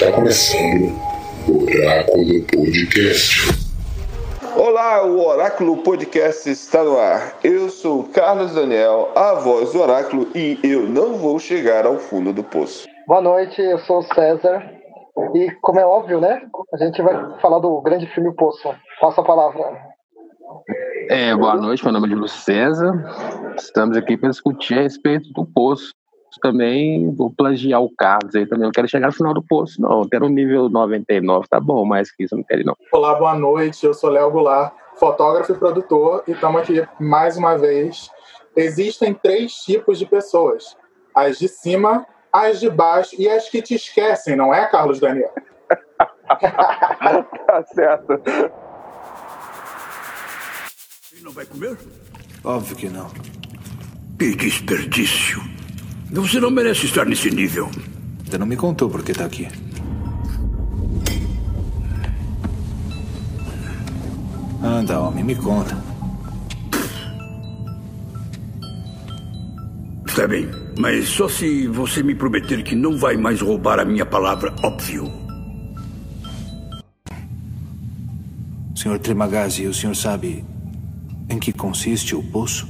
Está começando o Oráculo Podcast. Olá, o Oráculo Podcast está no ar. Eu sou Carlos Daniel, a voz do Oráculo, e eu não vou chegar ao fundo do poço. Boa noite, eu sou o César. E como é óbvio, né? A gente vai falar do grande filme Poço. Passa a palavra. É, boa noite, meu nome é Júlio César. Estamos aqui para discutir a respeito do Poço, também vou plagiar o Carlos aí também. Não quero chegar no final do poço, não. Eu quero um nível 99, tá bom, mais que isso eu não quero, não. Olá, boa noite. Eu sou Léo Goulart, fotógrafo e produtor, e estamos aqui mais uma vez. Existem três tipos de pessoas: as de cima, as de baixo e as que te esquecem, não é, Carlos Daniel? tá certo. Ele não vai comer? Óbvio que não. Que desperdício. Você não merece estar nesse nível. Você não me contou por que tá aqui. Anda, homem, me conta. Está bem, mas só se você me prometer que não vai mais roubar a minha palavra óbvio. Senhor Trimagazi, o senhor sabe em que consiste o poço?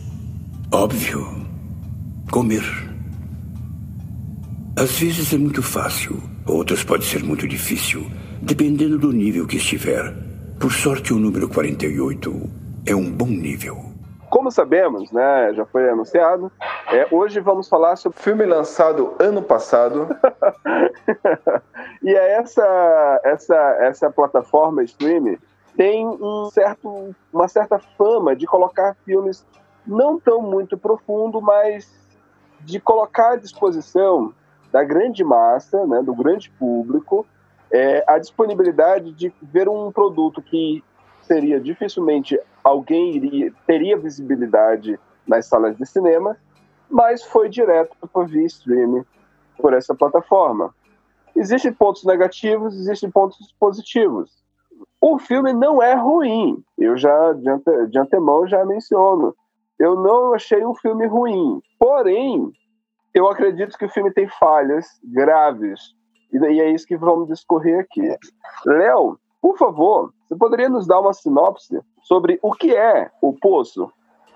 Óbvio. Comer. Às vezes é muito fácil, outras pode ser muito difícil, dependendo do nível que estiver. Por sorte, o número 48 é um bom nível. Como sabemos, né, já foi anunciado, é, hoje vamos falar sobre o filme lançado ano passado. e é essa, essa, essa plataforma streaming tem um certo, uma certa fama de colocar filmes não tão muito profundo, mas de colocar à disposição da grande massa, né, do grande público, é, a disponibilidade de ver um produto que seria dificilmente alguém iria, teria visibilidade nas salas de cinema, mas foi direto para via streaming por essa plataforma. Existem pontos negativos, existem pontos positivos. O filme não é ruim, eu já de, ante, de antemão já menciono. Eu não achei um filme ruim, porém eu acredito que o filme tem falhas graves. E é isso que vamos discorrer aqui. Léo, por favor, você poderia nos dar uma sinopse sobre o que é O Poço?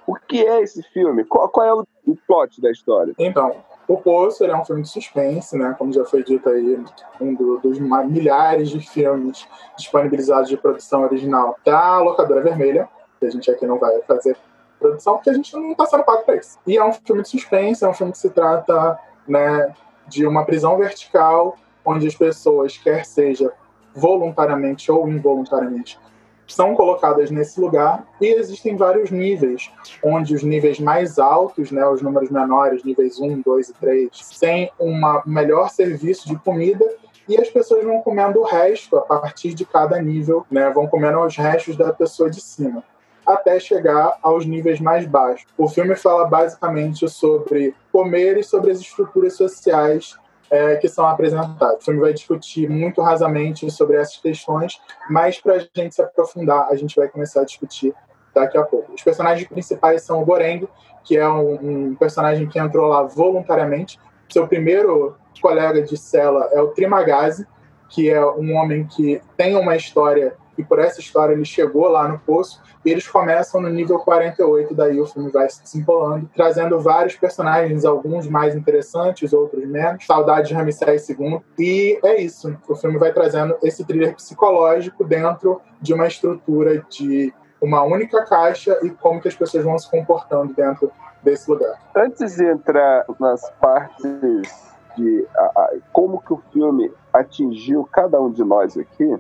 O que é esse filme? Qual, qual é o, plot da história? Então, O Poço é um filme de suspense, né? Como já foi dito aí, um do, dos milhares de filmes disponibilizados de produção original da Locadora Vermelha, que a gente aqui não vai fazer produção, porque a gente não está sendo pago para isso. E é um filme de suspense, é um filme que se trata né, de uma prisão vertical, onde as pessoas, quer seja voluntariamente ou involuntariamente, são colocadas nesse lugar e existem vários níveis, onde os níveis mais altos, né, os números menores, níveis 1, 2 e 3, têm um melhor serviço de comida e as pessoas vão comendo o resto a partir de cada nível, né, vão comendo os restos da pessoa de cima até chegar aos níveis mais baixos. O filme fala basicamente sobre comer e sobre as estruturas sociais é, que são apresentadas. O filme vai discutir muito rasamente sobre essas questões, mas para a gente se aprofundar, a gente vai começar a discutir daqui a pouco. Os personagens principais são o Goreng, que é um, um personagem que entrou lá voluntariamente. Seu primeiro colega de cela é o Trimagazi, que é um homem que tem uma história e por essa história ele chegou lá no poço e eles começam no nível 48, daí o filme vai se desenrolando, trazendo vários personagens, alguns mais interessantes, outros menos. Saudade de Ramsés II. E é isso. O filme vai trazendo esse thriller psicológico dentro de uma estrutura de uma única caixa e como que as pessoas vão se comportando dentro desse lugar. Antes de entrar nas partes de a, a, como que o filme atingiu cada um de nós aqui,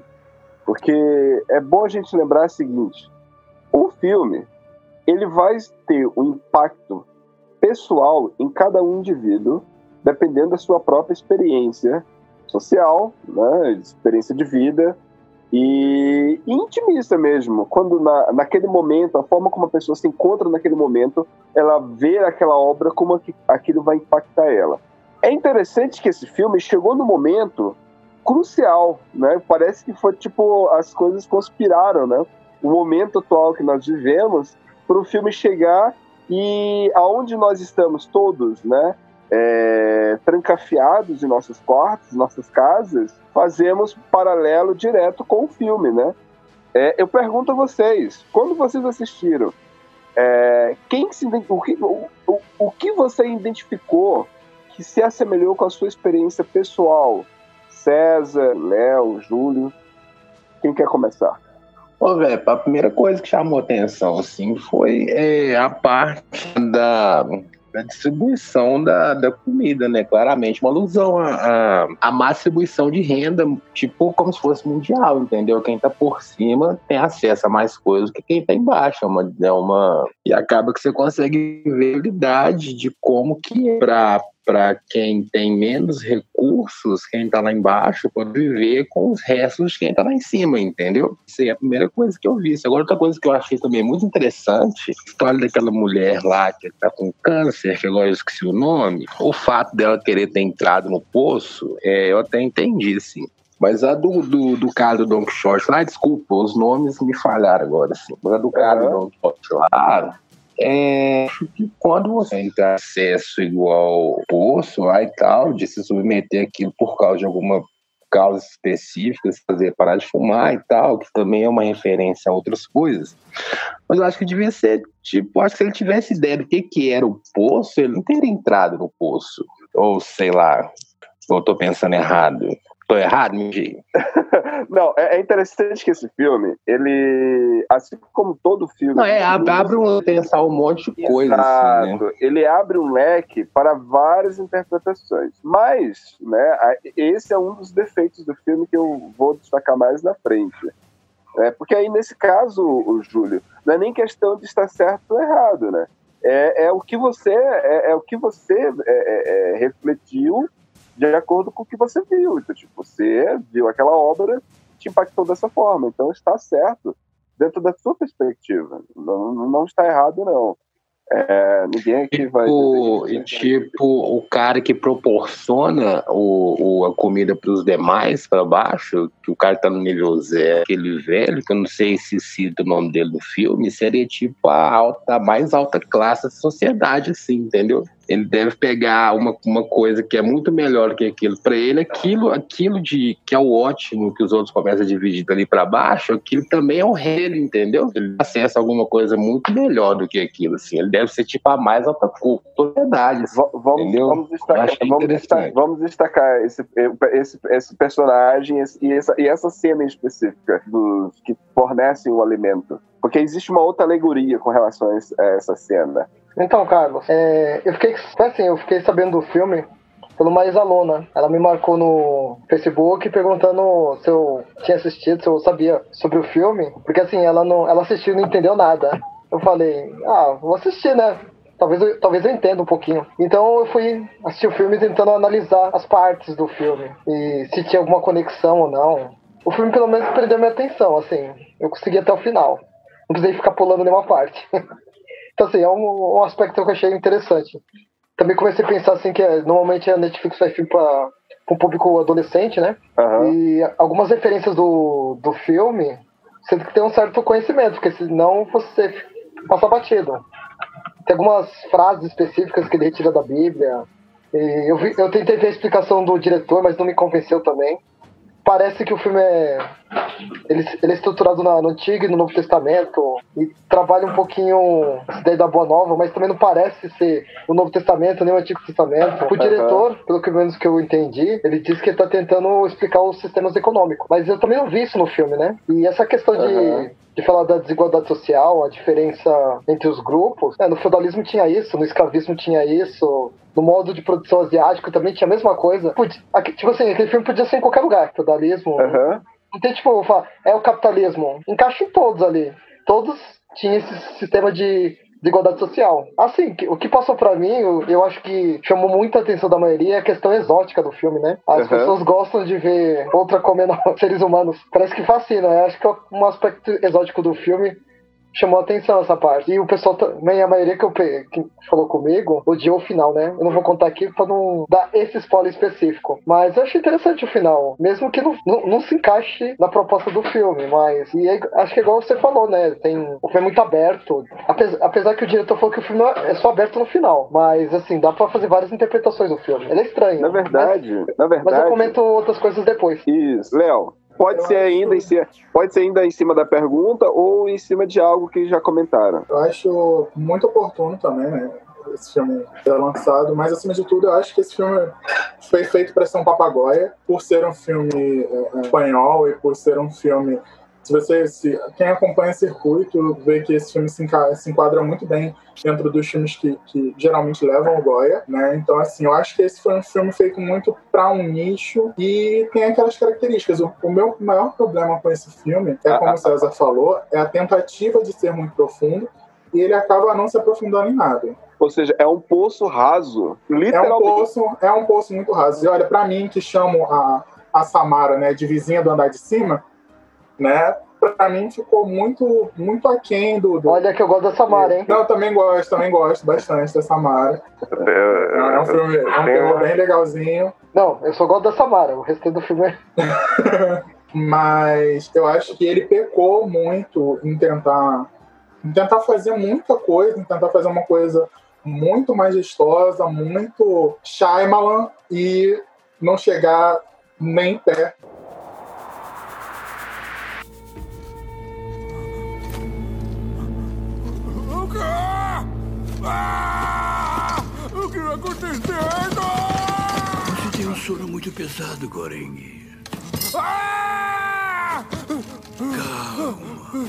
porque é bom a gente lembrar o seguinte: o filme ele vai ter um impacto pessoal em cada um indivíduo, dependendo da sua própria experiência social, né, experiência de vida e, intimista mesmo. Quando na, naquele momento, a forma como a pessoa se encontra naquele momento, ela vê aquela obra como aquilo vai impactar ela. É interessante que esse filme chegou no momento crucial, né? Parece que foi tipo as coisas conspiraram, né? O momento atual que nós vivemos para o filme chegar e aonde nós estamos todos, né? é, trancafiados em nossos quartos, nossas casas, fazemos paralelo direto com o filme, né? É, eu pergunto a vocês, quando vocês assistiram, é, quem se, o, que, o, o, o que você identificou que se assemelhou com a sua experiência pessoal? César, Léo, Júlio, quem quer começar? Ô, velho, a primeira coisa que chamou atenção, assim, foi é, a parte da, da distribuição da, da comida, né? Claramente, uma alusão à, à má distribuição de renda, tipo como se fosse mundial, entendeu? Quem tá por cima tem acesso a mais coisas que quem tá embaixo. É uma, é uma... E acaba que você consegue ver a realidade de como que é pra, para quem tem menos recursos, quem está lá embaixo, pode viver com os restos de quem está lá em cima, entendeu? Isso é a primeira coisa que eu vi. Agora, outra coisa que eu achei também muito interessante, a história daquela mulher lá que está com câncer, que agora eu esqueci o nome, o fato dela querer ter entrado no poço, é, eu até entendi, assim. Mas a do, do, do cara do Don Quixote lá, desculpa, os nomes me falharam agora, assim. Mas a do cara do Don Quixote lá, é, que quando você tem acesso igual poço lá e tal, de se submeter aquilo por causa de alguma causa específica, fazer parar de fumar e tal, que também é uma referência a outras coisas. Mas eu acho que devia ser, tipo, acho que se ele tivesse ideia do que, que era o poço, ele não teria entrado no poço. Ou sei lá, eu tô pensando errado. Tô errado, Minji? Não, é, é interessante que esse filme, ele, assim como todo filme. Não, é, abre, abre um, pensar um monte de coisa. Assim, né? Ele abre um leque para várias interpretações. Mas, né, esse é um dos defeitos do filme que eu vou destacar mais na frente. É, porque aí, nesse caso, o Júlio, não é nem questão de estar certo ou errado, né? É, é o que você, é, é o que você é, é, é refletiu de acordo com o que você viu. Então, tipo, você viu aquela obra, te impactou dessa forma. Então, está certo dentro da sua perspectiva. Não, não está errado, não. É, ninguém aqui vai. Tipo, e tipo, o cara que proporciona o, o a comida para os demais para baixo, que o cara tá no nível zero, aquele velho, que eu não sei se cita o nome dele no filme, seria tipo a alta, a mais alta classe da sociedade, assim, entendeu? Ele deve pegar uma, uma coisa que é muito melhor que aquilo. Para ele, aquilo, aquilo de que é o ótimo que os outros começam a dividir dali para baixo, aquilo também é o rei, entendeu? Ele acessa alguma coisa muito melhor do que aquilo, assim. Ele deve ser tipo a mais alta. Assim, vamos, entendeu? vamos destacar, vamos destacar, vamos destacar esse, esse, esse personagem esse, e, essa, e essa cena específica dos que fornecem o alimento. Porque existe uma outra alegoria com relação a essa cena. Então, Carlos, é, eu fiquei assim, eu fiquei sabendo do filme pelo uma ex-aluna. Ela me marcou no Facebook perguntando se eu tinha assistido, se eu sabia sobre o filme, porque assim, ela não, ela assistiu e não entendeu nada. Eu falei, ah, vou assistir, né? Talvez eu, talvez eu entenda um pouquinho. Então eu fui assistir o filme tentando analisar as partes do filme e se tinha alguma conexão ou não. O filme pelo menos prendeu minha atenção, assim. Eu consegui até o final. Não precisei ficar pulando nenhuma parte. Então, assim, é um, um aspecto que eu achei interessante. Também comecei a pensar, assim, que é, normalmente a Netflix faz filme para um público adolescente, né? Uhum. E algumas referências do, do filme, você tem que ter um certo conhecimento, porque senão você passa batido. Tem algumas frases específicas que ele retira da Bíblia. E eu, vi, eu tentei ver a explicação do diretor, mas não me convenceu também parece que o filme é. Ele, ele é estruturado no Antigo e no Novo Testamento e trabalha um pouquinho essa ideia da Boa Nova, mas também não parece ser o Novo Testamento nem o Antigo Testamento. O diretor, pelo que menos que eu entendi, ele diz que ele tá tentando explicar os sistemas econômicos. Mas eu também não vi isso no filme, né? E essa questão uhum. De falar da desigualdade social, a diferença entre os grupos. É, no feudalismo tinha isso, no escravismo tinha isso, no modo de produção asiático também tinha a mesma coisa. Aqui, tipo assim, aquele filme podia ser em qualquer lugar, feudalismo. Uhum. Não tem tipo, falar, é o capitalismo. Encaixa em todos ali. Todos tinham esse sistema de de igualdade social. Assim, o que passou para mim, eu, eu, acho que chamou muita atenção da maioria é a questão exótica do filme, né? As uhum. pessoas gostam de ver outra comendo seres humanos. Parece que fascina. Eu acho que é um aspecto exótico do filme chamou atenção essa parte. E o pessoal também, a maioria que, eu, que falou comigo, odiou o final, né? Eu não vou contar aqui pra não dar esse spoiler específico. Mas eu achei interessante o final. Mesmo que não, não, não se encaixe na proposta do filme. Mas e é, acho que é igual você falou, né? Tem, o filme é muito aberto. Apesar, apesar que o diretor falou que o filme é só aberto no final. Mas assim, dá pra fazer várias interpretações do filme. Ele é estranho. Na verdade, mas, na verdade. Mas eu comento outras coisas depois. Isso, Léo. Pode ser, ainda em cima, pode ser ainda em cima da pergunta ou em cima de algo que já comentaram. Eu acho muito oportuno também, né? Esse filme ser lançado, mas acima de tudo, eu acho que esse filme foi feito para ser um papagaia, por ser um filme é, espanhol e por ser um filme se você se, quem acompanha circuito vê que esse filme se, enca, se enquadra muito bem dentro dos filmes que, que geralmente levam o Goya, né? Então assim, eu acho que esse foi um filme feito muito para um nicho e tem aquelas características. O, o, meu maior problema com esse filme é como o César falou, é a tentativa de ser muito profundo e ele acaba não se aprofundando em nada. Ou seja, é um poço raso, literalmente. É um poço, é um poço muito raso. E olha, para mim que chamo a a Samara, né, de vizinha do andar de cima, né? Pra mim ficou muito, muito aquém do, do... Olha que eu gosto da Samara, hein? Não, eu também gosto, também gosto bastante da Samara. É, é um filme, é um filme bem legalzinho. Não, eu só gosto da Samara, o resto do filme é. Mas eu acho que ele pecou muito em tentar, em tentar fazer muita coisa, em tentar fazer uma coisa muito majestosa, muito Shyamalan e não chegar nem perto Sono muito pesado, Goreng. Calma.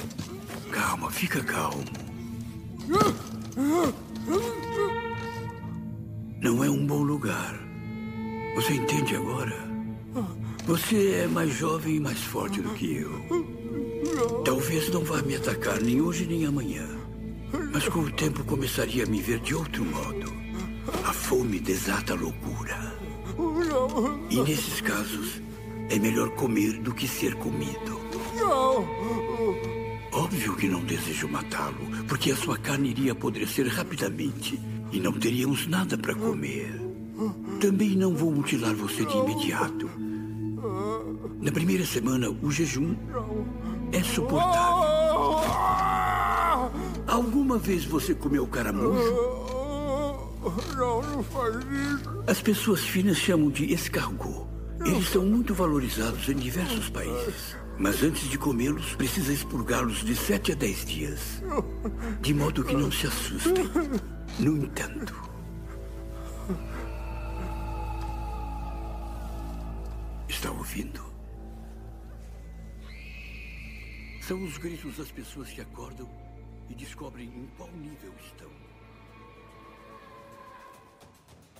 Calma, fica calmo. Não é um bom lugar. Você entende agora? Você é mais jovem e mais forte do que eu. Talvez não vá me atacar nem hoje nem amanhã. Mas com o tempo começaria a me ver de outro modo. A fome desata a loucura. E nesses casos, é melhor comer do que ser comido. Óbvio que não desejo matá-lo, porque a sua carne iria apodrecer rapidamente e não teríamos nada para comer. Também não vou mutilar você de imediato. Na primeira semana, o jejum é suportável. Alguma vez você comeu caramujo? Não, não faz isso. As pessoas finas chamam de escargot. Eles são muito valorizados em diversos países. Mas antes de comê-los, precisa expurgá-los de 7 a 10 dias. De modo que não se assustem. No entanto. Está ouvindo? São os gritos das pessoas que acordam e descobrem em qual nível estão.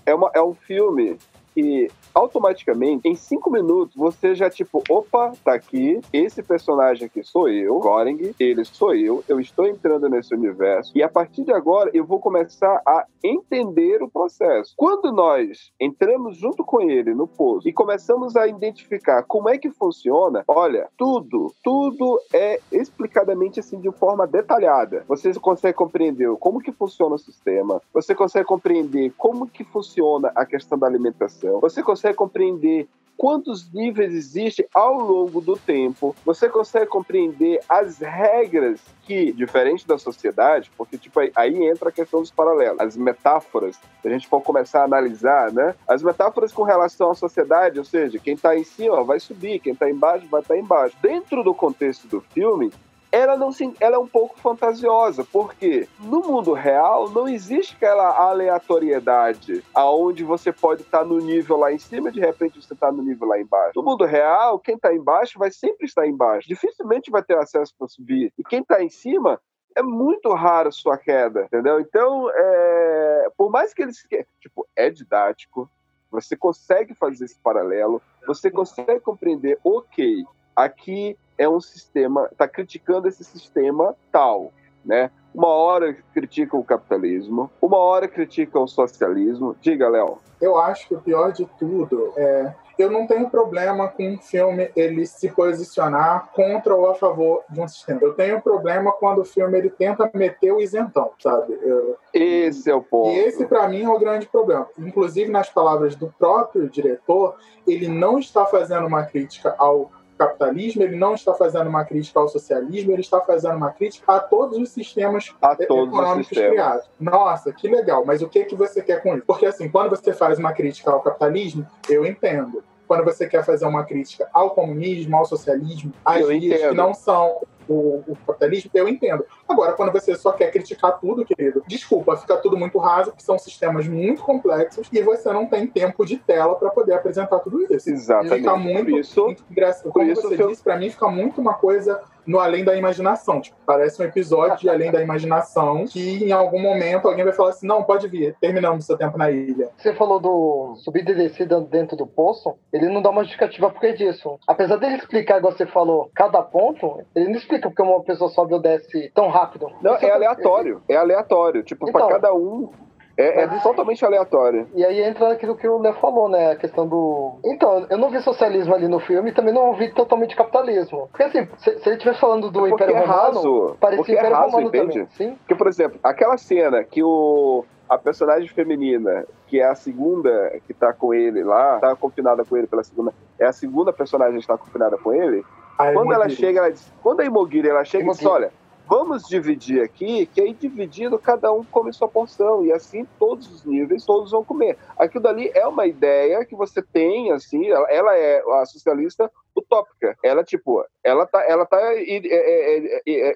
É, uma, é um filme que automaticamente, em cinco minutos, você já, tipo, opa, tá aqui, esse personagem aqui sou eu, Goring, ele sou eu, eu estou entrando nesse universo, e a partir de agora eu vou começar a entender o processo. Quando nós entramos junto com ele no poço e começamos a identificar como é que funciona, olha, tudo, tudo é explicadamente assim de forma detalhada. Você consegue compreender como que funciona o sistema, você consegue compreender como que funciona a questão da alimentação, você consegue compreender quantos níveis existem ao longo do tempo, você consegue compreender as regras que, diferente da sociedade, porque tipo, aí entra a questão dos paralelos, as metáforas, se a gente for começar a analisar, né? As metáforas com relação à sociedade, ou seja, quem está em cima vai subir, quem está embaixo vai estar tá embaixo. Dentro do contexto do filme, ela não se, ela é um pouco fantasiosa, porque no mundo real não existe aquela aleatoriedade aonde você pode estar tá no nível lá em cima e de repente você está no nível lá embaixo. No mundo real, quem está embaixo vai sempre estar embaixo, dificilmente vai ter acesso para subir. E quem está em cima é muito raro sua queda, entendeu? Então, é... por mais que eles tipo, é didático, você consegue fazer esse paralelo, você consegue compreender, ok, aqui é um sistema, está criticando esse sistema tal, né? Uma hora critica o capitalismo, uma hora critica o socialismo. Diga, Léo. Eu acho que o pior de tudo é eu não tenho problema com um filme ele se posicionar contra ou a favor de um sistema. Eu tenho problema quando o filme ele tenta meter o isentão, sabe? Eu, esse é o ponto. E esse, para mim, é o grande problema. Inclusive, nas palavras do próprio diretor, ele não está fazendo uma crítica ao capitalismo, ele não está fazendo uma crítica ao socialismo, ele está fazendo uma crítica a todos os sistemas todos econômicos os criados. Nossa, que legal, mas o que, que você quer com isso? Porque assim, quando você faz uma crítica ao capitalismo, eu entendo. Quando você quer fazer uma crítica ao comunismo, ao socialismo, às vias que não são o, o, capitalismo, eu entendo. Agora, quando você só quer criticar tudo, querido, desculpa, fica tudo muito raso, porque são sistemas muito complexos e você não tem tempo de tela para poder apresentar tudo isso. Exatamente. Fica muito, por isso, muito Como isso, você disse, para mim fica muito uma coisa no Além da Imaginação. Tipo, parece um episódio de Além da Imaginação que em algum momento alguém vai falar assim: não, pode vir, terminamos seu tempo na ilha. Você falou do subida e descida dentro do poço, ele não dá uma justificativa por que disso. Apesar dele explicar, igual você falou, cada ponto, ele não explica porque uma pessoa sobe ou desce tão rápido. Não, é aleatório. É aleatório. Tipo, então, para cada um é, é totalmente aleatório. E aí entra aquilo que o Léo falou, né? A questão do. Então, eu não vi socialismo ali no filme e também não vi totalmente capitalismo. Porque assim, se, se ele estivesse falando do é Império é Romano, raso. parecia porque Império é raso, Romano entende? também. Sim? Porque, por exemplo, aquela cena que o. A personagem feminina, que é a segunda que tá com ele lá, tá confinada com ele pela segunda. É a segunda personagem que está confinada com ele. A quando ela Imogiri. chega, ela diz, quando a Imogiri ela chega e diz: olha, vamos dividir aqui, que aí dividindo cada um come sua porção, e assim todos os níveis, todos vão comer. Aquilo dali é uma ideia que você tem, assim, ela, ela é a socialista utópica. Ela, tipo, ela tá, ela tá é, é, é, é, é,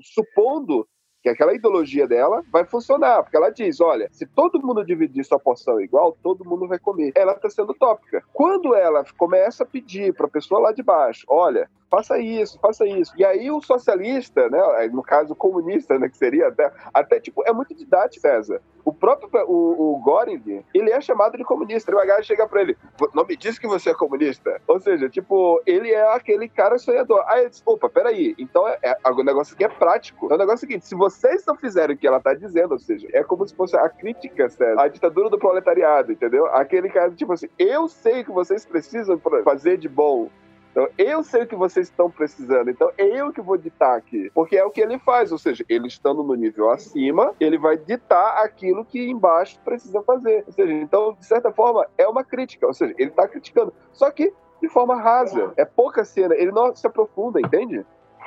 supondo que aquela ideologia dela vai funcionar, porque ela diz, olha, se todo mundo dividir sua porção igual, todo mundo vai comer. Ela está sendo utópica. Quando ela começa a pedir para a pessoa lá de baixo, olha, faça isso, faça isso. E aí o socialista, né, no caso o comunista, né, que seria até, até tipo, é muito didático, César. O próprio o, o Göring, ele é chamado de comunista. E o H chega para ele, não me diz que você é comunista. Ou seja, tipo, ele é aquele cara sonhador. Aí ele diz, opa, peraí, então é, é, o negócio aqui é prático. É o negócio seguinte, se vocês não fizerem o que ela tá dizendo, ou seja, é como se fosse a crítica, César, a ditadura do proletariado, entendeu? Aquele cara, tipo assim, eu sei o que vocês precisam fazer de bom. Então, eu sei o que vocês estão precisando, então é eu que vou ditar aqui. Porque é o que ele faz, ou seja, ele estando no nível acima, ele vai ditar aquilo que embaixo precisa fazer. Ou seja, então, de certa forma, é uma crítica, ou seja, ele está criticando. Só que de forma rasa. É pouca cena, ele não se aprofunda, entende?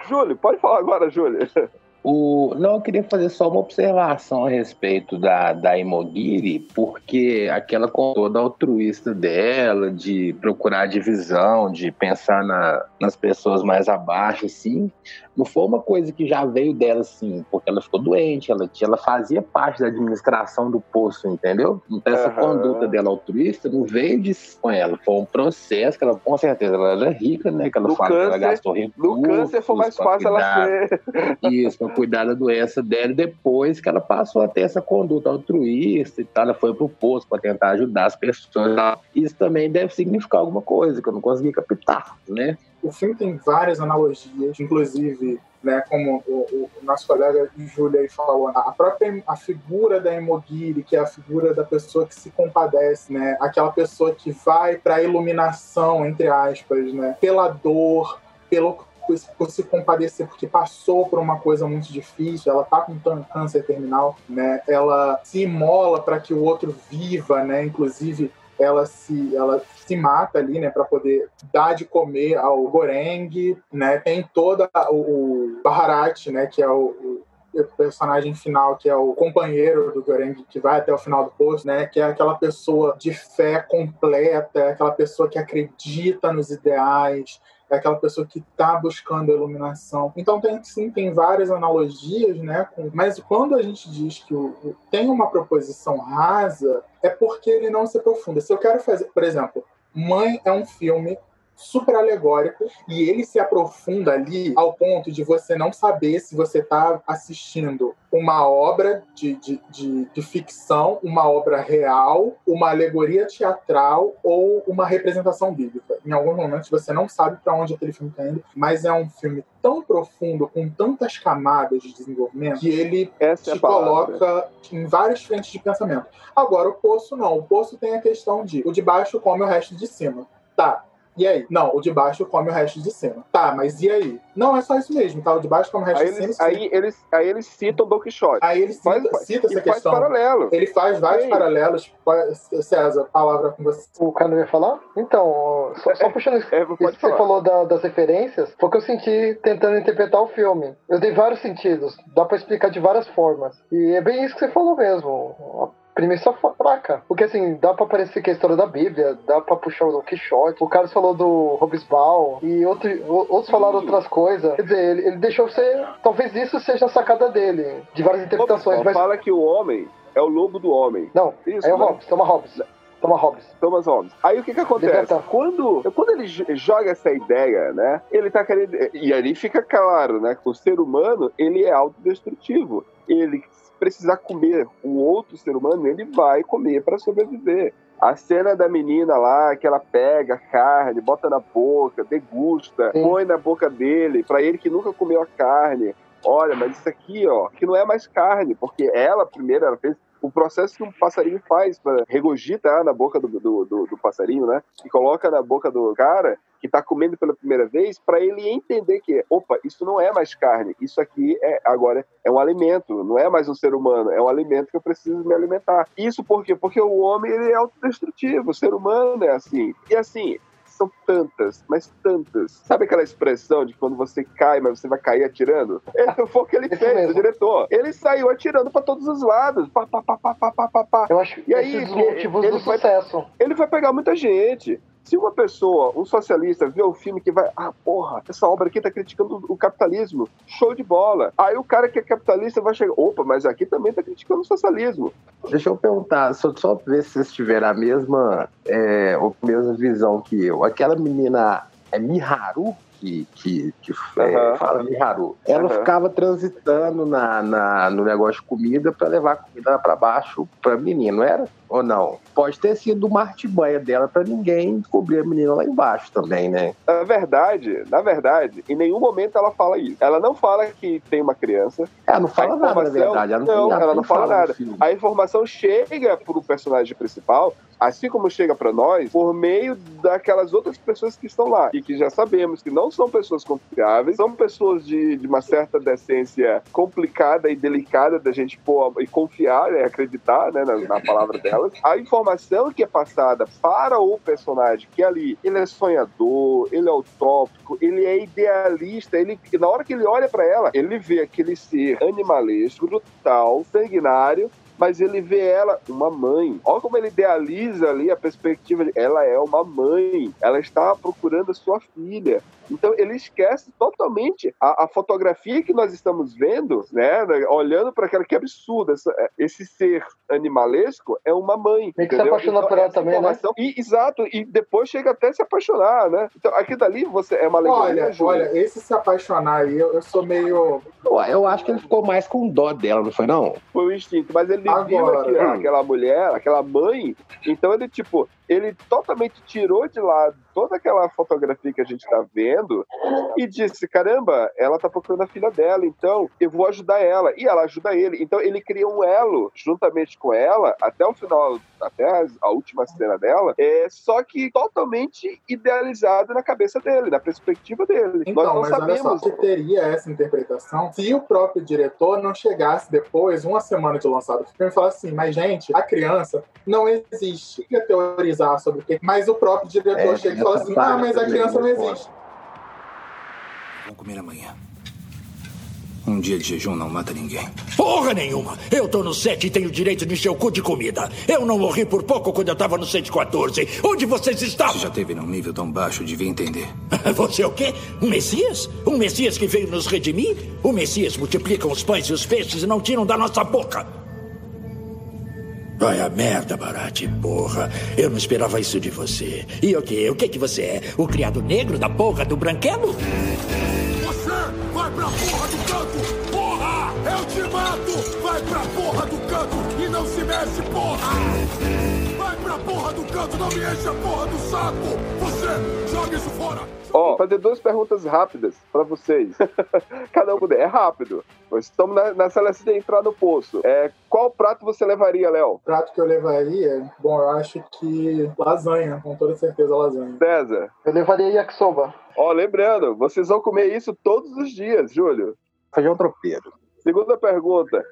Júlio, pode falar agora, Júlio. O, não, eu queria fazer só uma observação a respeito da, da Imogiri, porque aquela toda altruísta dela, de procurar divisão, de pensar na, nas pessoas mais abaixo, assim, não foi uma coisa que já veio dela, assim, porque ela ficou doente, ela, ela fazia parte da administração do poço, entendeu? Então essa Aham. conduta dela altruísta não veio de com ela, foi um processo que ela, com certeza, ela era rica, né? Que ela No fala que ela câncer- gastou recursos. No câncer foi mais fácil ela ser. isso, cuidar da doença dela, depois que ela passou a ter essa conduta altruísta e tal, ela foi pro posto para tentar ajudar as pessoas. tal. Isso também deve significar alguma coisa que eu não consegui captar, né? O filme tem várias analogias, inclusive, né, como o, o- nosso colega Júlio aí falou, a própria a figura da Emogiri, que é a figura da pessoa que se compadece, né, aquela pessoa que vai para a iluminação, entre aspas, né, pela dor, pelo por se- compadecer porque passou por uma coisa muito difícil, ela tá com câncer terminal, né? Ela se imola para que o outro viva, né? Inclusive ela se ela se mata ali, né, para poder dar de comer ao Goreng, né? Tem toda o, o Baharat, né, que é o, o personagem final, que é o companheiro do Goreng, que vai até o final do posto, né? Que é aquela pessoa de fé completa, aquela pessoa que acredita nos ideais, é aquela pessoa que está buscando a iluminação. Então tem sim, tem várias analogias, né? com- Mas quando a gente diz que o, o- tem uma proposição rasa, é porque ele não se aprofunda. Se eu quero fazer, por exemplo, Mãe é um filme super alegórico e ele se aprofunda ali ao ponto de você não saber se você está assistindo uma obra de, de, de, de ficção, uma obra real, uma alegoria teatral ou uma representação bíblica. Em alguns momentos você não sabe para onde aquele filme está indo, mas é um filme tão profundo, com tantas camadas de desenvolvimento, que ele Essa é te palavra. coloca em várias frentes de pensamento. Agora, o Poço não. O Poço tem a questão de o de baixo come o resto de cima. Tá, e aí? Não, o de baixo come o resto de cima. Tá, mas e aí? Não, é só isso mesmo, tá? O de baixo come o resto Aí de cima. eles, sim. aí, eles, aí eles citam Don Quixote. Aí ele cita, Faz- cita essa faz questão. paralelo. Ele faz vários Sim. paralelos. César, palavra com você. O cara não ia falar? Então, só, só puxando isso, É, isso que você falou da- das referências, foi o que eu senti tentando interpretar o filme. Eu dei vários sentidos, dá pra explicar de várias formas. E é bem isso que você falou mesmo. Premissa foi fraca. Porque assim, dá pra parecer que é a história da Bíblia, dá pra puxar o Don Quixote. O cara falou do Robesbal e outro, outros falaram outras coisas. Quer dizer, ele, ele deixou você. Talvez isso seja a sacada dele, de várias interpretações. Só Mas, fala que o homem é o lobo do homem. não, Isso, é o né? Hobbes, toma Hobbes. Toma Hobbes. Thomas Hobbes. Aí o que que acontece? Quando, quando ele joga essa ideia, né? Ele tá querendo. E ali fica claro, né? Que o ser humano, ele é autodestrutivo. Ele, precisar comer um outro ser humano, ele vai comer para sobreviver. A cena da menina lá, que ela pega a carne, bota na boca, degusta, Sim. põe na boca dele, para ele que nunca comeu a carne. Olha, mas isso aqui, ó, que não é mais carne, porque ela primeiro ela fez o processo que um passarinho faz para regurgitar na boca do, do, do, do passarinho, né? E coloca na boca do cara que tá comendo pela primeira vez para ele entender que, opa, isso não é mais carne, isso aqui é agora é um alimento, não é mais um ser humano, é um alimento que eu preciso me alimentar. Isso por quê? Porque o homem ele é autodestrutivo, o ser humano é assim. E assim, são tantas, mas tantas. Sabe aquela expressão de quando você cai, mas você vai cair atirando? Esse foi o que ele Isso fez, mesmo. o diretor. Ele saiu atirando para todos os lados. Pá, pá, pá, pá, pá, pá, pá. Eu acho que E aí, esses motivos ele do sucesso. Ele vai pegar muita gente. Se uma pessoa, um socialista, vê o filme que vai, ah, porra, essa obra aqui tá criticando o capitalismo, show de bola. Aí o cara que é capitalista vai chegar, opa, mas aqui também tá criticando o socialismo. Deixa eu perguntar, só, só ver se vocês tiveram a mesma, é, a mesma visão que eu. Aquela menina é Miharu, que, que, que é, fala Miharu. Ela Aham. ficava transitando na, na- no negócio de comida para levar comida para baixo pra menina, não era? Ou não? Pode ter sido uma artimanha dela para ninguém descobrir a menina lá embaixo também, né? Na verdade, na verdade, em nenhum momento ela fala isso. Ela não fala que tem uma criança. Ela não fala nada, na verdade. Ela não, não, nada, ela não fala no nada. A informação chega pro personagem principal, assim como chega para nós, por meio daquelas outras pessoas que estão lá. E que já sabemos que não são pessoas confiáveis, são pessoas de, de uma certa decência complicada e delicada da gente pôr e confiar e acreditar né, na, na palavra delas. A informação que é passada para o personagem, que ali ele é sonhador, ele é utópico, ele é idealista, ele, na hora que ele olha para ela, ele vê aquele ser animalesco, brutal, sanguinário, mas ele vê ela uma mãe. Olha como ele idealiza ali a perspectiva de ela é uma mãe, ela está procurando a sua filha. Então ele esquece totalmente a, a fotografia que nós estamos vendo, né? Olhando para aquela que absurda, essa- esse ser animalesco é uma mãe. Meio que se entendeu? apaixona por ela também, né? E, exato, e depois chega até a se apaixonar, né? Então aquilo dali você é uma alegoria. Olha, olha, esse se apaixonar aí, eu, eu sou meio. Eu, eu acho que ele ficou mais com dó dela, não foi não? foi o instinto, mas ele viu Agora, aquela, hum. aquela mulher, aquela mãe, então ele, tipo, ele totalmente tirou de lado toda aquela fotografia que a gente tá vendo e disse, caramba, ela tá procurando a filha dela, então eu vou ajudar ela. E ela ajuda ele. Então ele cria um elo juntamente com ela, até o final, até a, última cena dela, é só que totalmente idealizado na cabeça dele, na perspectiva dele. Então, Nós não mas olha só, sabemos. teria essa interpretação se o próprio diretor não chegasse depois, uma semana de lançado o filme, e falasse assim: mas gente, a criança não existe. Ia teorizar sobre o que. Mas o próprio diretor É, chega e fala assim: ah, mas a criança não é existe. Vamos comer amanhã. Um dia de jejum não mata ninguém. Porra nenhuma! Eu tô no 7 e tenho direito de encher o cu de comida. Eu não morri por pouco quando eu tava no 114. Onde vocês estavam? já teve num nível tão baixo, devia entender. Você é o quê? Um Messias? Um Messias que veio nos redimir? O Messias multiplica os pães e os peixes e não tiram da nossa boca. Vai a merda, Barate, porra. Eu não esperava isso de você. E o quê? O que que você é? O criado negro da porra do branquelo? Você vai pra porra do canto! Porra! Eu te mato! Vai pra porra do canto e não se mexe, porra! Pra porra do canto, não me enche a porra do saco! Você joga isso fora! Ó, vou fazer duas perguntas rápidas pra vocês. Cada um puder. É rápido. Nós estamos na, seleção de entrar no poço. É, qual prato você levaria, Léo? Prato que eu levaria, bom, eu acho que lasanha, com toda certeza lasanha. César. Eu levaria yakisoba. Ó, lembrando, vocês vão comer isso todos os dias, Júlio. Feijão tropeiro. Segunda pergunta.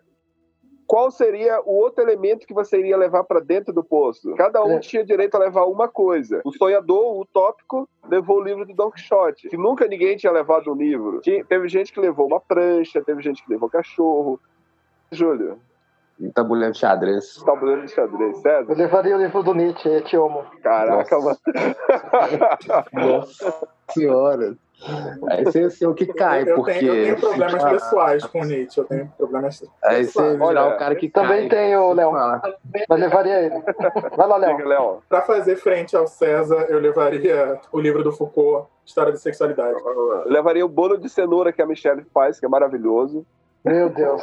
Qual seria o outro elemento que você iria levar para dentro do poço? Cada um É. tinha direito a levar uma coisa. O sonhador, o utópico, levou o livro do Don Quixote. Que nunca ninguém tinha levado um livro. Tinha- teve gente que levou uma prancha, teve gente que levou cachorro. Júlio, Um tabuleiro de xadrez. tabuleiro de xadrez, Eu César? levaria o livro do Nietzsche, Etiomo. Caraca, Nossa. mano. Nossa senhora. Aí você sei o que cai, eu, porque. tenho, eu tenho problemas Ah, pessoais com o Nietzsche, eu tenho problemas Aí você pessoais. virar Olha, o cara que Também cai. tem o Léo. Mas levaria ele. Vai lá, Léo. Léo. Pra fazer frente ao César, eu levaria o livro do Foucault, História da Sexualidade. Eu levaria o bolo de cenoura que a Michelle faz, que é maravilhoso. Meu Deus.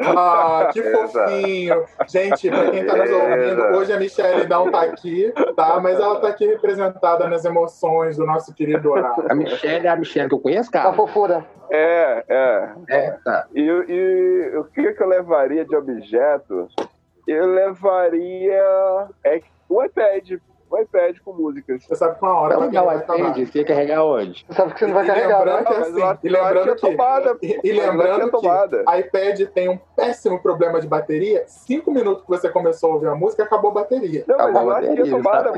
Ah, que fofinho. Gente, pra quem tá nos ouvindo, hoje a Michelle não tá aqui, tá? Mas ela tá aqui representada nas emoções do nosso querido Horácio. A Michelle é a Michelle que eu conheço, A cara. fofura. É, é. É, tá. E, e o que, que eu levaria de objeto? Eu levaria é, um iPad. Um iPad com músicas. Você sabe que uma hora vai ligar o iPad, você ia carregar onde? Você sabe que você não vai E carregar, lembrando né? que Mas assim, e lembrando que, tomada. e, e Mas lembrando que iPad tem um péssimo problema de bateria. Cinco minutos que você começou a ouvir a música, acabou a bateria. Não, mas Acabou a lá tinha bateria, tomada.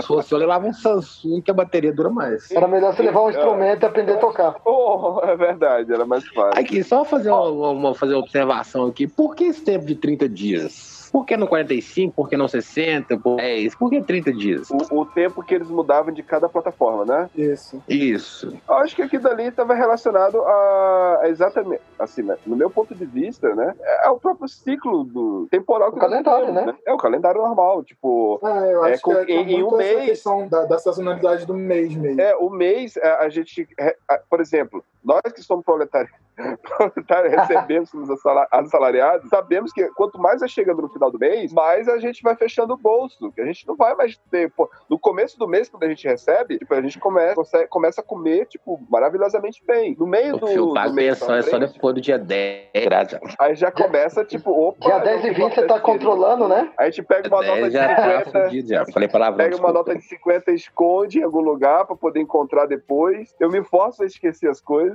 Se fosse eu, levava um Samsung que a bateria dura mais. Era melhor você levar um instrumento e aprender a tocar. Oh, é verdade, era mais fácil. Aqui, só fazer uma, uma- fazer uma observação aqui. Por que esse tempo de 30 dias? Por que não 45? Por que não 60? Por 10? Por que 30 dias? O, o tempo que eles mudavam de cada plataforma, né? Isso. Isso. Eu acho que aquilo dali estava relacionado a, a exatamente, assim, né, no meu ponto de vista, né? É o próprio ciclo do temporal que O calendário, temos, né? É o calendário normal, tipo, Ah, eu É, acho com- que é, é em- em muito um mês- questão da, da sazonalidade do mês mesmo. É, o mês, a, a gente, é, a- por exemplo, nós que somos proletários, proletários recebemos os assala- assalariados, sabemos que quanto mais vai chegando no final do mês, mais a gente vai fechando o bolso, que a gente não vai mais ter, pô, no começo do mês, quando a gente recebe, tipo, a gente começa, consegue- começa a comer, tipo, maravilhosamente bem. No meio O do, fio do pago mês pensão é só depois do dia 10. graças a- aí já começa, tipo, opa... Dia 10 e não 20 você tá controlando, né? A gente pega uma nota 10 de já tá 50... fudido já. Falei palavrão. Pega uma desculpa. nota de 50 e esconde em algum lugar pra poder encontrar depois. Eu me forço a esquecer as coisas.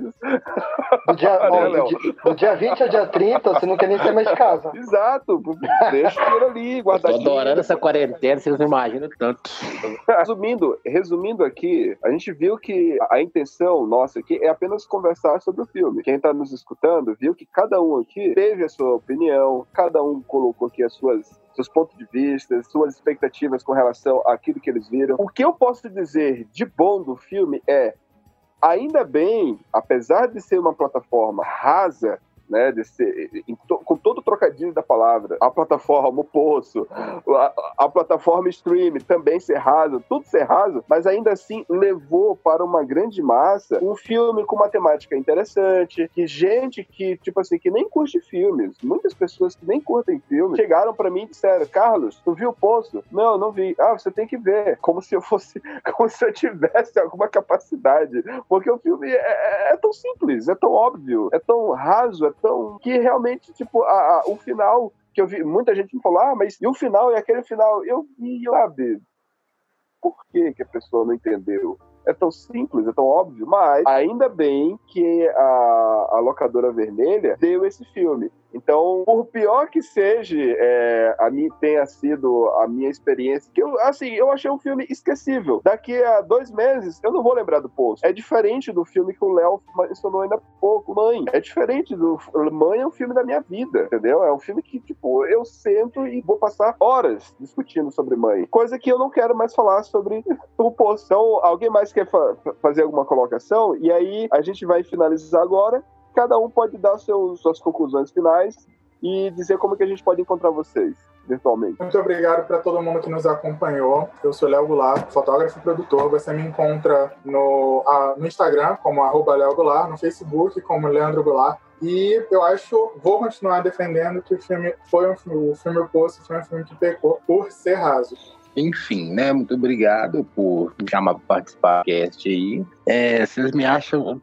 Do dia, ó, do, dia, do dia 20 ao dia 30, você não quer nem sair mais de casa. Exato. Deixa aquilo ali, Eu tô adorando essa quarentena, vocês não imaginam tanto. Resumindo, resumindo aqui, a gente viu que a intenção nossa aqui é apenas conversar sobre o filme. Quem tá nos escutando viu que cada um aqui teve a sua opinião, cada um colocou aqui as suas seus pontos de vista, suas expectativas com relação àquilo que eles viram. O que eu posso dizer de bom do filme é ainda bem, apesar de ser uma plataforma rasa, né, de ser, em to- com todo o trocadilho da palavra, a plataforma, o poço, a, a plataforma stream também ser raso, tudo ser raso, mas ainda assim levou para uma grande massa um filme com uma temática interessante, que gente que, tipo assim, que nem curte filmes, muitas pessoas que nem curtem filmes, chegaram para mim e disseram, Carlos, tu viu o poço? Não, não vi. Ah, você tem que ver. Como se eu fosse, como se eu tivesse alguma capacidade. Porque o filme é, é- é tão simples, é tão óbvio, é tão raso, é tão. que realmente, tipo, a- a- o final. Que eu vi, muita gente me falou, ah, mas e o final? E aquele final? Eu vi, sabe? Por que, que a pessoa não entendeu? É tão simples, é tão óbvio, mas ainda bem que a, a locadora vermelha deu esse filme. Então, por pior que seja, é, a mim tenha sido a minha experiência, que eu, assim, eu achei um filme esquecível. Daqui a dois meses, eu não vou lembrar do post. É diferente do filme que o Léo mencionou ainda pouco, Mãe. É diferente do Mãe é um filme da minha vida, entendeu? É um filme que, tipo, eu sento e vou passar horas discutindo sobre Mãe. Coisa que eu não quero mais falar sobre o post. Então, alguém mais quer fa- fazer alguma colocação? E aí, a gente vai finalizar agora cada um pode dar seus, suas conclusões finais e dizer como que a gente pode encontrar vocês virtualmente. Muito obrigado para todo mundo que nos acompanhou. Eu sou Léo Goulart, fotógrafo e produtor. Você me encontra no, ah, no Instagram como arroba Léo Goulart, no Facebook como Leandro Goulart. E eu acho, vou continuar defendendo que o filme foi um filme, o filme O Poço foi um filme que pecou por ser raso. Enfim, né? Muito obrigado por me chamar para participar do cast aí. É, vocês me acham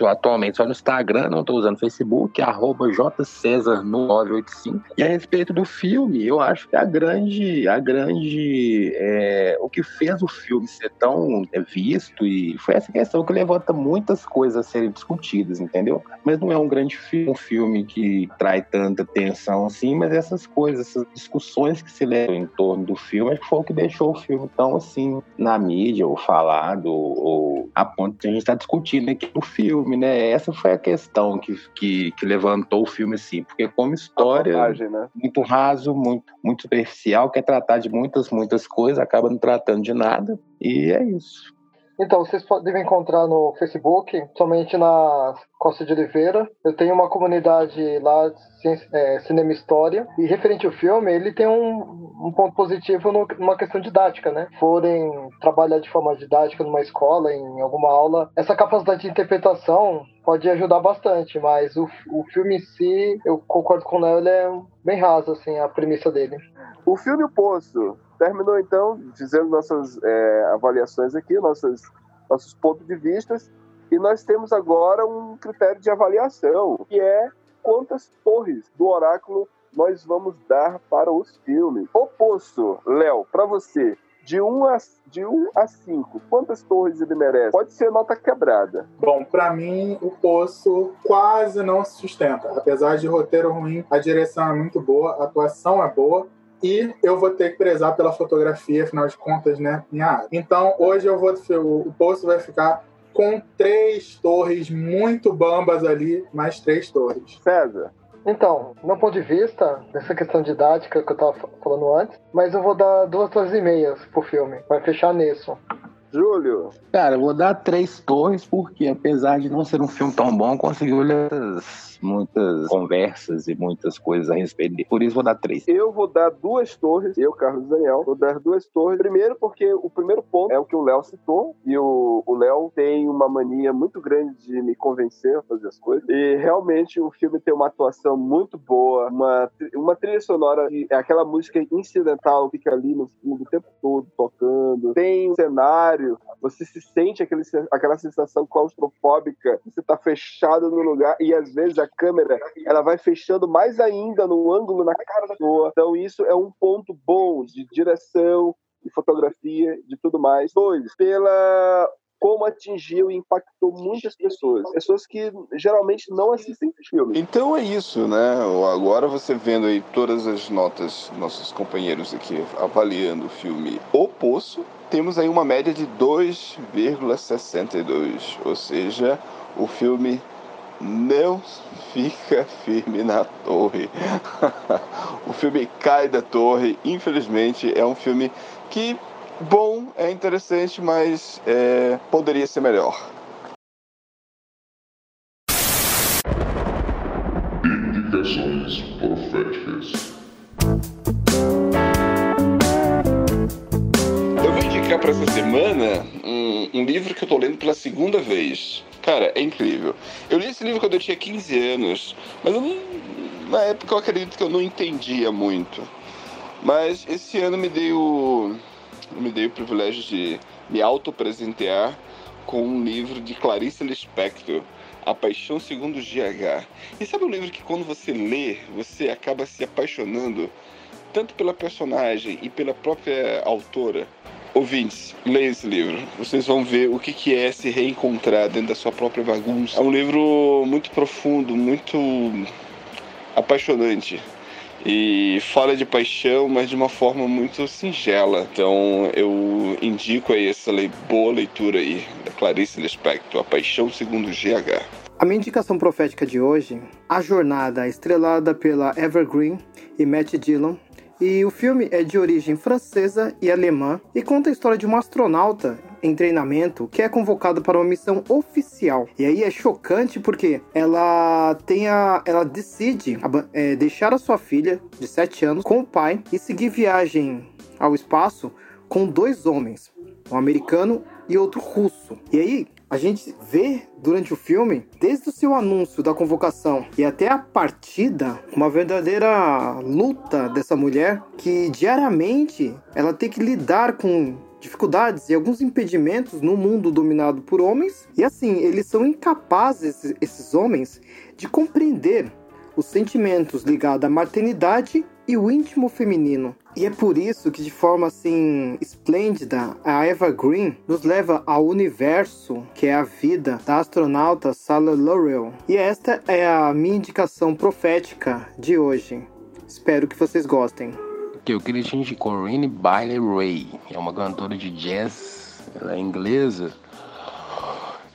eu atualmente só no Instagram, não estou usando Facebook, arroba jcesar985. E a respeito do filme, eu acho que a grande, a grande, é, o que fez o filme ser tão é, visto e foi essa questão que levanta muitas coisas a serem discutidas, entendeu? Mas não é um grande filme, um filme que traz tanta tensão assim, mas essas coisas, essas discussões que se levam em torno do filme, que foi o que deixou o filme tão assim na mídia, ou falado, ou a ponto de a gente estar tá discutindo aqui o filme, né? Essa foi a questão que, que, que levantou o filme, assim, porque como história, né? muito raso, muito, muito superficial, quer tratar de muitas, muitas coisas, acaba não tratando de nada, e é isso. Então, vocês devem encontrar no Facebook, somente na Costa de Oliveira. Eu tenho uma comunidade lá, é, Cinema História. E referente ao filme, ele tem um, um ponto positivo no, numa questão didática, né? Forem trabalhar de forma didática numa escola, em alguma aula, essa capacidade de interpretação pode ajudar bastante, mas o, o filme em si, eu concordo com o Léo, ele é bem raso, assim, a premissa dele. O filme O Poço terminou então, fizemos nossas é, avaliações aqui, nossas, nossos pontos de vista, e nós temos agora um critério de avaliação, que é quantas torres do oráculo nós vamos dar para os filmes. Oposto, Léo, para você, de 1 a, de 1 a 5, quantas torres ele merece? Pode ser nota quebrada. Bom, para mim, o Poço quase não se sustenta. Apesar de roteiro ruim, a direção é muito boa, a atuação é boa, e eu vou ter que prezar pela fotografia, afinal de contas, né? Minha área. Então, hoje eu vou. O posto vai ficar com três torres muito bambas ali, mais três torres. César. Então, meu ponto de vista, dessa questão didática que eu tava falando antes, mas eu vou dar duas torres e meias pro filme. Vai fechar nisso. Júlio. Cara, eu vou dar três torres, porque apesar de não ser um filme tão bom, conseguiu olhar muitas conversas e muitas coisas a respeito dele. Por isso vou dar três. Eu vou dar duas torres, eu, Carlos Daniel, vou dar duas torres. Primeiro, porque o primeiro ponto é o que o Léo citou, e o Léo tem uma mania muito grande de me convencer a fazer as coisas. E realmente o filme tem uma atuação muito boa, uma, uma trilha sonora, é aquela música incidental que fica ali no fundo o tempo todo tocando. Tem um cenário, você se sente aquele, aquela sensação claustrofóbica, você tá fechado no lugar e às vezes a câmera ela vai fechando mais ainda no ângulo na cara da pessoa. Então isso é um ponto bom de direção, de fotografia, de tudo mais. Dois, pela como atingiu e impactou muitas pessoas. Pessoas que geralmente não assistem filme. Então é isso, né? Agora você vendo aí todas as notas, nossos companheiros aqui avaliando o filme O Poço, temos aí uma média de 2,62, ou seja, o filme não fica firme na torre. o filme cai da torre, infelizmente é um filme que bom, é interessante, mas é, poderia ser melhor. Para essa semana um, um livro que eu estou lendo pela segunda vez. Cara, é incrível. Eu li esse livro quando eu tinha 15 anos, mas não, na época eu acredito que eu não entendia muito. Mas esse ano me deu, me deu o privilégio de me auto-presentear com um livro de Clarice Lispector, A Paixão Segundo GH. E sabe um livro que quando você lê, você acaba se apaixonando tanto pela personagem e pela própria autora? Ouvintes, leiam esse livro. Vocês vão ver o que é se reencontrar dentro da sua própria bagunça. É um livro muito profundo, muito apaixonante. E fala de paixão, mas de uma forma muito singela. Então eu indico aí essa boa leitura aí da Clarice Lispector, A Paixão Segundo GH. A minha indicação profética de hoje, A Jornada, estrelada pela Evergreen e Matt Dillon, e o filme é de origem francesa e alemã e conta a história de uma astronauta em treinamento que é convocada para uma missão oficial. E aí é chocante porque ela tem a, ela decide é, deixar a sua filha de 7 anos com o pai e seguir viagem ao espaço com dois homens, um americano e outro russo. E aí a gente vê durante o filme, desde o seu anúncio da convocação e até a partida, uma verdadeira luta dessa mulher que diariamente ela tem que lidar com dificuldades e alguns impedimentos no mundo dominado por homens. E assim, eles são incapazes, esses homens, de compreender os sentimentos ligados à maternidade e o íntimo feminino. E é por isso que, de forma assim esplêndida, a Eva Green nos leva ao universo que é a vida da astronauta Sarah Laurel. E esta é a minha indicação profética de hoje. Espero que vocês gostem. Que eu queria te indicar Corinne Bailey Ray, é uma cantora de jazz, ela é inglesa.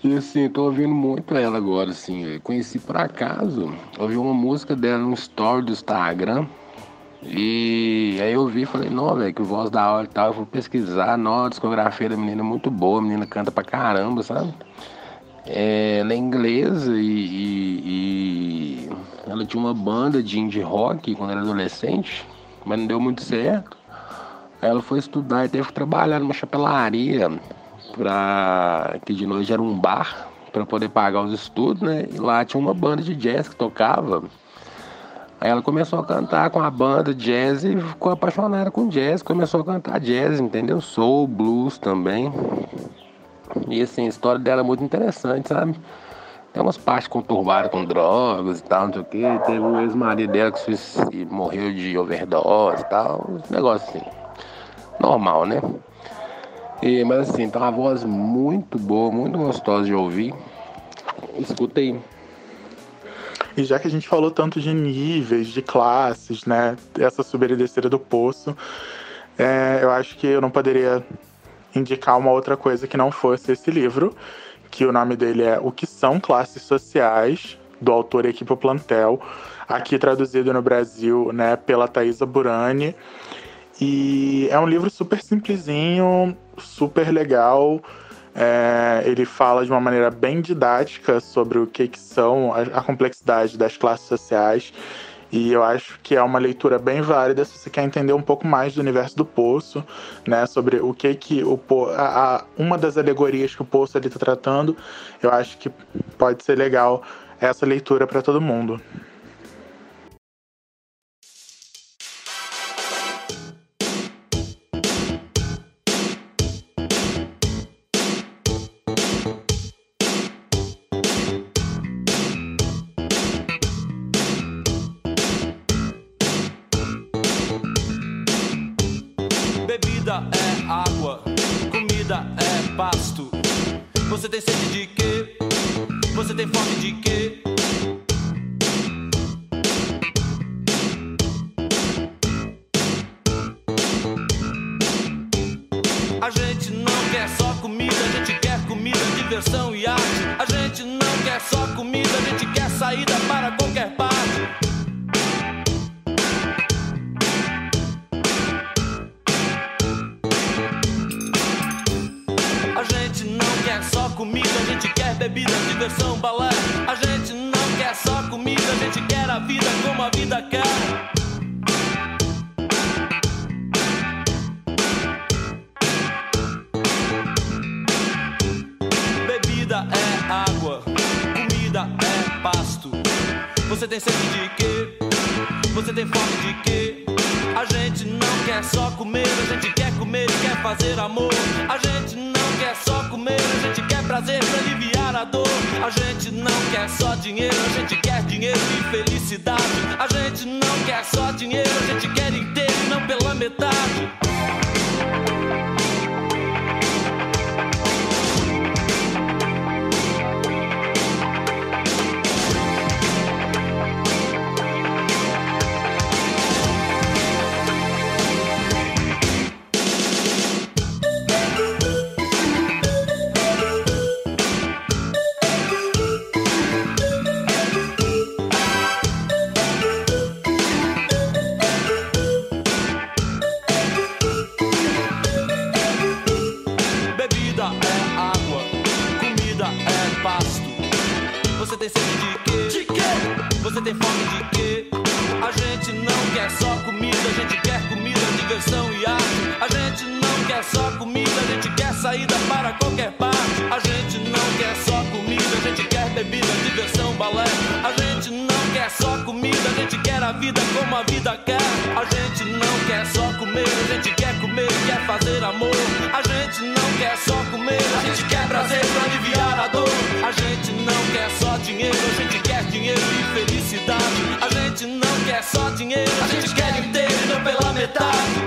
E assim, tô ouvindo muito ela agora, assim. Conheci por acaso, ouvi uma música dela no story do Instagram. E aí eu vi e falei, não, velho, que voz da hora e tal, eu vou pesquisar, a discografia da menina é muito boa, a menina canta pra caramba, sabe? É, ela é inglesa e, e, e, ela tinha uma banda de indie rock quando era adolescente, mas não deu muito certo. Ela foi estudar e teve que trabalhar numa chapelaria, pra, que de noite era um bar, para poder pagar os estudos, né? E lá tinha uma banda de jazz que tocava. Aí ela começou a cantar com a banda jazz e ficou apaixonada com jazz, começou a cantar jazz, entendeu? Soul, blues também. E assim, a história dela é muito interessante, sabe? Tem umas partes conturbadas com drogas e tal, não sei o que. Teve um ex-marido dela que morreu de overdose e tal. Um negócio assim. Normal, né? E, mas assim, tem uma voz muito boa, muito gostosa de ouvir. Escuta aí. E já que a gente falou tanto de níveis, de classes, né? Essa subida e do poço, é, eu acho que eu não poderia indicar uma outra coisa que não fosse esse livro, que o nome dele é O que são classes sociais, do autor Equipe Plantel, aqui traduzido no Brasil, né, pela Thaisa Burani. E é um livro super simplesinho, super legal, é, ele fala de uma maneira bem didática sobre o que, que são a, a, complexidade das classes sociais. E eu acho que é uma leitura bem válida se você quer entender um pouco mais do universo do Poço, né? Sobre o que que o a, a, uma das alegorias que o Poço está tratando. Eu acho que pode ser legal essa leitura para todo mundo. Você tem sede de quê? Você tem fome de quê? Só dinheiro, a gente quer dinheiro e felicidade. A gente não quer só dinheiro, a gente quer inteiro e não pela metade. Fome de quê? A gente não quer só comida, a gente quer comida, diversão e arte. A gente não quer só comida, a gente quer saída para qualquer parte. A gente não quer bebida, diversão, balé. A gente não quer só comida, a gente quer a vida como a vida quer. A gente não quer só comer, a gente quer comer, quer fazer amor. A gente não quer só comer, a gente quer prazer pra aliviar a dor. A gente não quer só dinheiro, a gente quer dinheiro e felicidade. Quer só dinheiro, a gente quer inteiro não pela metade.